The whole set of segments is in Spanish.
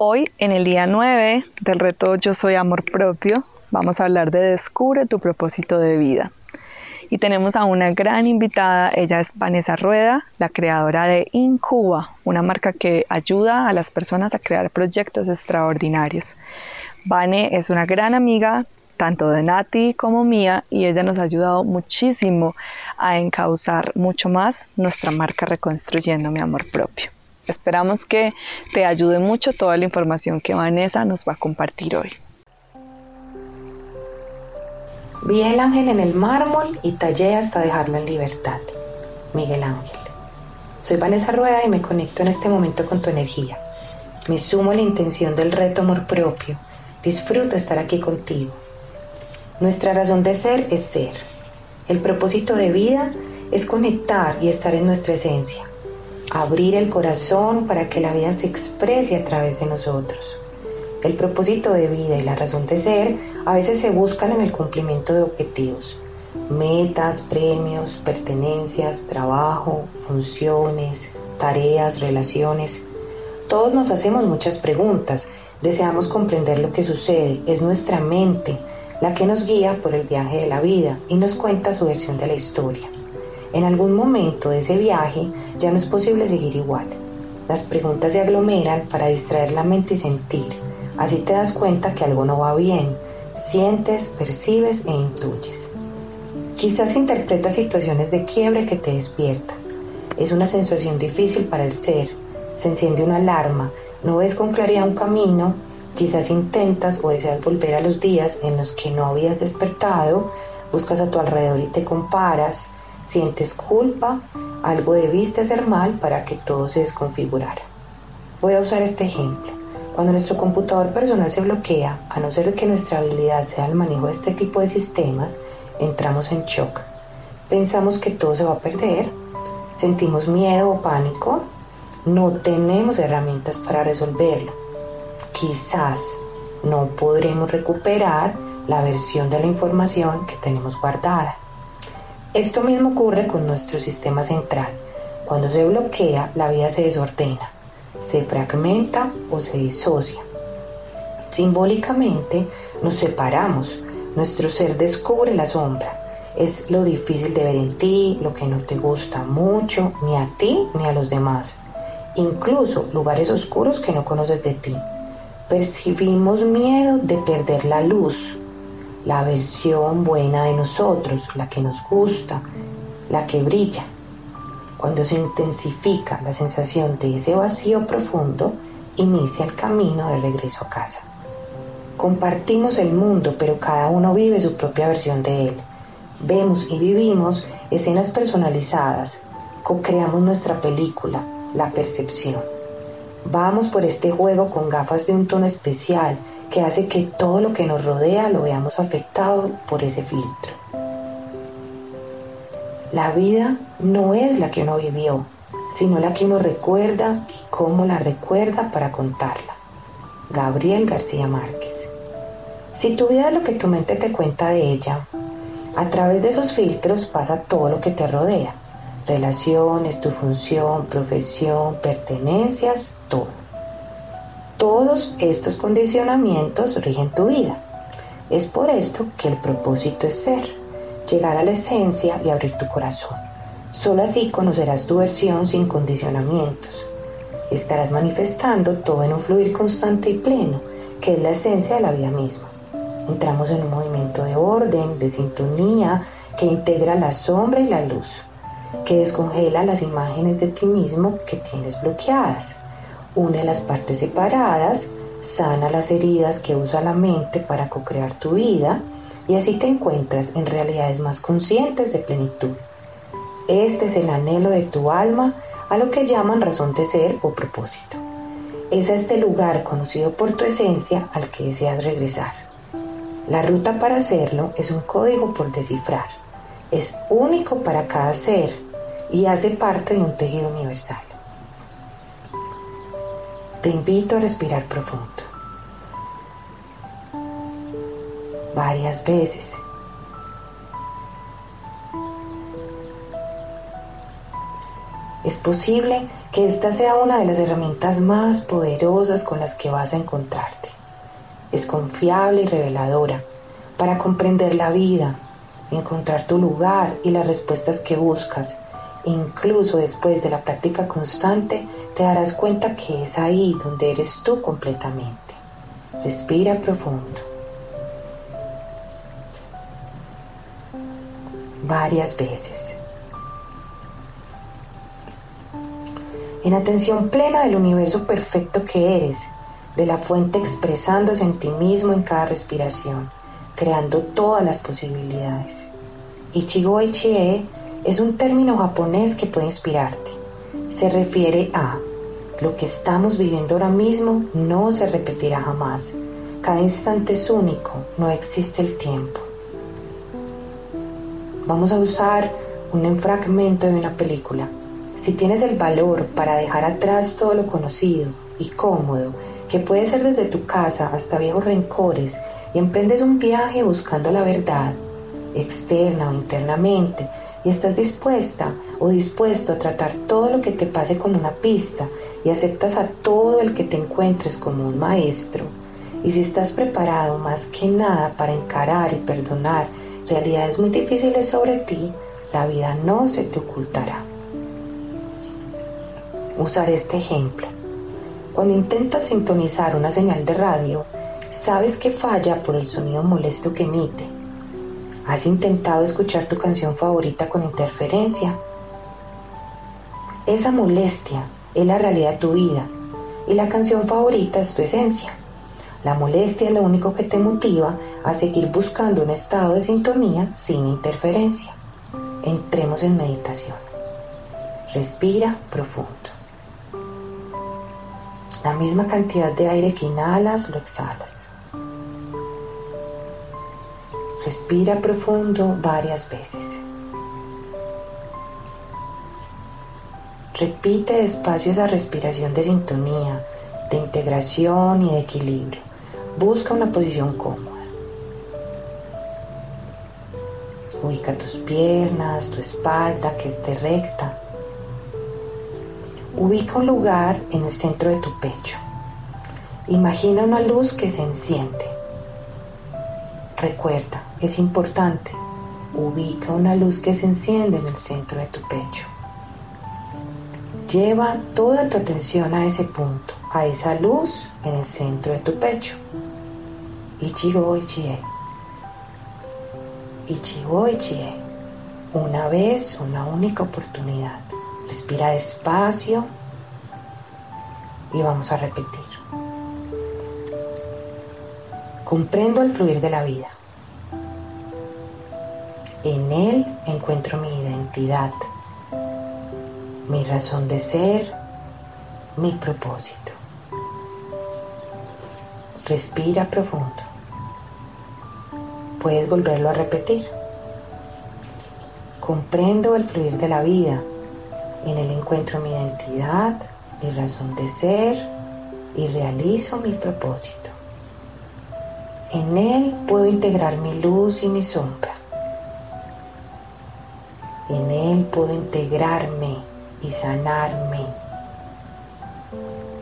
Hoy, en el día 9 del reto Yo Soy Amor Propio, vamos a hablar de Descubre tu propósito de vida. Y tenemos a una gran invitada, ella es Vanessa Rueda, la creadora de Incuba, una marca que ayuda a las personas a crear proyectos extraordinarios. Vane es una gran amiga, tanto de Nati como mía, y ella nos ha ayudado muchísimo a encauzar mucho más nuestra marca Reconstruyendo mi Amor Propio. Esperamos que te ayude mucho toda la información que Vanessa nos va a compartir hoy. Vi el ángel en el mármol y tallé hasta dejarlo en libertad. Miguel Ángel. Soy Vanessa Rueda y me conecto en este momento con tu energía. Me sumo a la intención del reto amor propio. Disfruto estar aquí contigo. Nuestra razón de ser es ser. El propósito de vida es conectar y estar en nuestra esencia. Abrir el corazón para que la vida se exprese a través de nosotros. El propósito de vida y la razón de ser a veces se buscan en el cumplimiento de objetivos, metas, premios, pertenencias, trabajo, funciones, tareas, relaciones. Todos nos hacemos muchas preguntas, deseamos comprender lo que sucede, es nuestra mente la que nos guía por el viaje de la vida y nos cuenta su versión de la historia. En algún momento de ese viaje ya no es posible seguir igual. Las preguntas se aglomeran para distraer la mente y sentir Así te das cuenta que algo no va bien, sientes, percibes e intuyes. Quizás interpretas situaciones de quiebre que te despiertan. Es una sensación difícil para el ser. Se enciende una alarma, no ves con claridad un camino, quizás intentas o deseas volver a los días en los que no habías despertado, buscas a tu alrededor y te comparas, sientes culpa, algo debiste hacer mal para que todo se desconfigurara. Voy a usar este ejemplo. Cuando nuestro computador personal se bloquea, a no ser que nuestra habilidad sea el manejo de este tipo de sistemas, entramos en shock. Pensamos que todo se va a perder, sentimos miedo o pánico, no tenemos herramientas para resolverlo. Quizás no podremos recuperar la versión de la información que tenemos guardada. Esto mismo ocurre con nuestro sistema central. Cuando se bloquea, la vida se desordena se fragmenta o se disocia. Simbólicamente nos separamos, nuestro ser descubre la sombra. Es lo difícil de ver en ti, lo que no te gusta mucho, ni a ti ni a los demás. Incluso lugares oscuros que no conoces de ti. Percibimos miedo de perder la luz, la versión buena de nosotros, la que nos gusta, la que brilla. Cuando se intensifica la sensación de ese vacío profundo, inicia el camino de regreso a casa. Compartimos el mundo, pero cada uno vive su propia versión de él. Vemos y vivimos escenas personalizadas, co-creamos nuestra película, la percepción. Vamos por este juego con gafas de un tono especial que hace que todo lo que nos rodea lo veamos afectado por ese filtro. La vida no es la que uno vivió, sino la que uno recuerda y cómo la recuerda para contarla. Gabriel García Márquez. Si tu vida es lo que tu mente te cuenta de ella, a través de esos filtros pasa todo lo que te rodea. Relaciones, tu función, profesión, pertenencias, todo. Todos estos condicionamientos rigen tu vida. Es por esto que el propósito es ser llegar a la esencia y abrir tu corazón. Solo así conocerás tu versión sin condicionamientos. Estarás manifestando todo en un fluir constante y pleno, que es la esencia de la vida misma. Entramos en un movimiento de orden, de sintonía, que integra la sombra y la luz, que descongela las imágenes de ti mismo que tienes bloqueadas, une las partes separadas, sana las heridas que usa la mente para co-crear tu vida, y así te encuentras en realidades más conscientes de plenitud. Este es el anhelo de tu alma a lo que llaman razón de ser o propósito. Es a este lugar conocido por tu esencia al que deseas regresar. La ruta para hacerlo es un código por descifrar. Es único para cada ser y hace parte de un tejido universal. Te invito a respirar profundo. varias veces. Es posible que esta sea una de las herramientas más poderosas con las que vas a encontrarte. Es confiable y reveladora para comprender la vida, encontrar tu lugar y las respuestas que buscas. Incluso después de la práctica constante, te darás cuenta que es ahí donde eres tú completamente. Respira profundo. Varias veces. en atención plena del universo perfecto que eres, de la fuente expresándose en ti mismo en cada respiración, creando todas las posibilidades. Ichigo Ichie es un término japonés que puede inspirarte. Se refiere a lo que estamos viviendo ahora mismo no se repetirá jamás. Cada instante es único, no existe el tiempo. Vamos a usar un fragmento de una película si tienes el valor para dejar atrás todo lo conocido y cómodo, que puede ser desde tu casa hasta viejos rencores, y emprendes un viaje buscando la verdad, externa o internamente, y estás dispuesta o dispuesto a tratar todo lo que te pase como una pista y aceptas a todo el que te encuentres como un maestro, y si estás preparado más que nada para encarar y perdonar realidades muy difíciles sobre ti, la vida no se te ocultará usar este ejemplo. Cuando intentas sintonizar una señal de radio, sabes que falla por el sonido molesto que emite. ¿Has intentado escuchar tu canción favorita con interferencia? Esa molestia es la realidad de tu vida y la canción favorita es tu esencia. La molestia es lo único que te motiva a seguir buscando un estado de sintonía sin interferencia. Entremos en meditación. Respira profundo. La misma cantidad de aire que inhalas lo exhalas. Respira profundo varias veces. Repite despacio esa respiración de sintonía, de integración y de equilibrio. Busca una posición cómoda. Ubica tus piernas, tu espalda que esté recta Ubica un lugar en el centro de tu pecho. Imagina una luz que se enciende. Recuerda, es importante, ubica una luz que se enciende en el centro de tu pecho. Lleva toda tu atención a ese punto, a esa luz en el centro de tu pecho. Ichigo Ichie. Ichigo Ichie. Una vez, una única oportunidad. Respira despacio y vamos a repetir. Comprendo el fluir de la vida. En él encuentro mi identidad, mi razón de ser, mi propósito. Respira profundo. Puedes volverlo a repetir. Comprendo el fluir de la vida en él encuentro mi identidad, mi razón de ser y realizo mi propósito. En él puedo integrar mi luz y mi sombra. En él puedo integrarme y sanarme.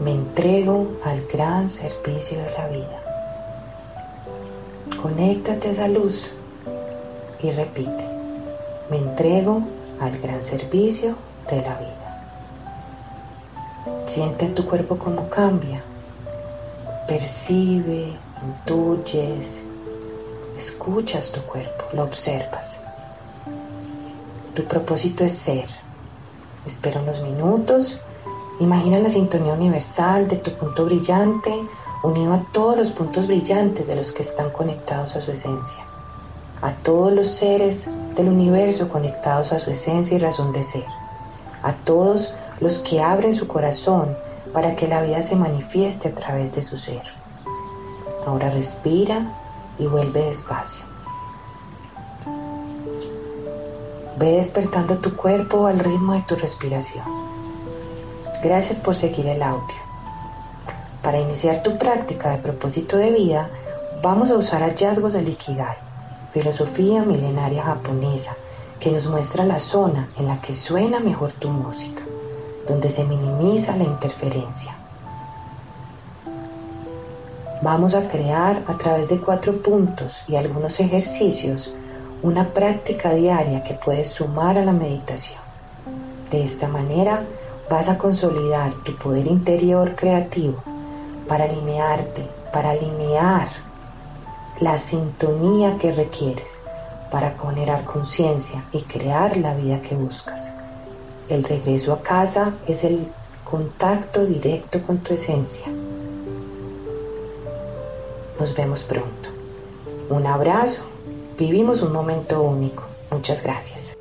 Me entrego al gran servicio de la vida. Conéctate a esa luz y repite. Me entrego al gran servicio de la vida. Siente en tu cuerpo cómo cambia. Percibe, intuyes, escuchas tu cuerpo, lo observas. Tu propósito es ser. Espera unos minutos. Imagina la sintonía universal de tu punto brillante unido a todos los puntos brillantes de los que están conectados a su esencia, a todos los seres del universo conectados a su esencia y razón de ser a todos los que abren su corazón para que la vida se manifieste a través de su ser. Ahora respira y vuelve despacio. Ve despertando tu cuerpo al ritmo de tu respiración. Gracias por seguir el audio. Para iniciar tu práctica de propósito de vida, vamos a usar hallazgos de Ikigai, filosofía milenaria japonesa que nos muestra la zona en la que suena mejor tu música. donde se minimiza la interferencia. Vamos a crear a través de cuatro puntos y algunos ejercicios una práctica diaria que puedes sumar a la meditación. De esta manera vas a consolidar tu poder interior creativo para alinearte, para alinear la sintonía que requieres para generar conciencia y crear la vida que buscas. El regreso a casa es el contacto directo con tu esencia. Nos vemos pronto. Un abrazo. Vivimos un momento único. Muchas gracias.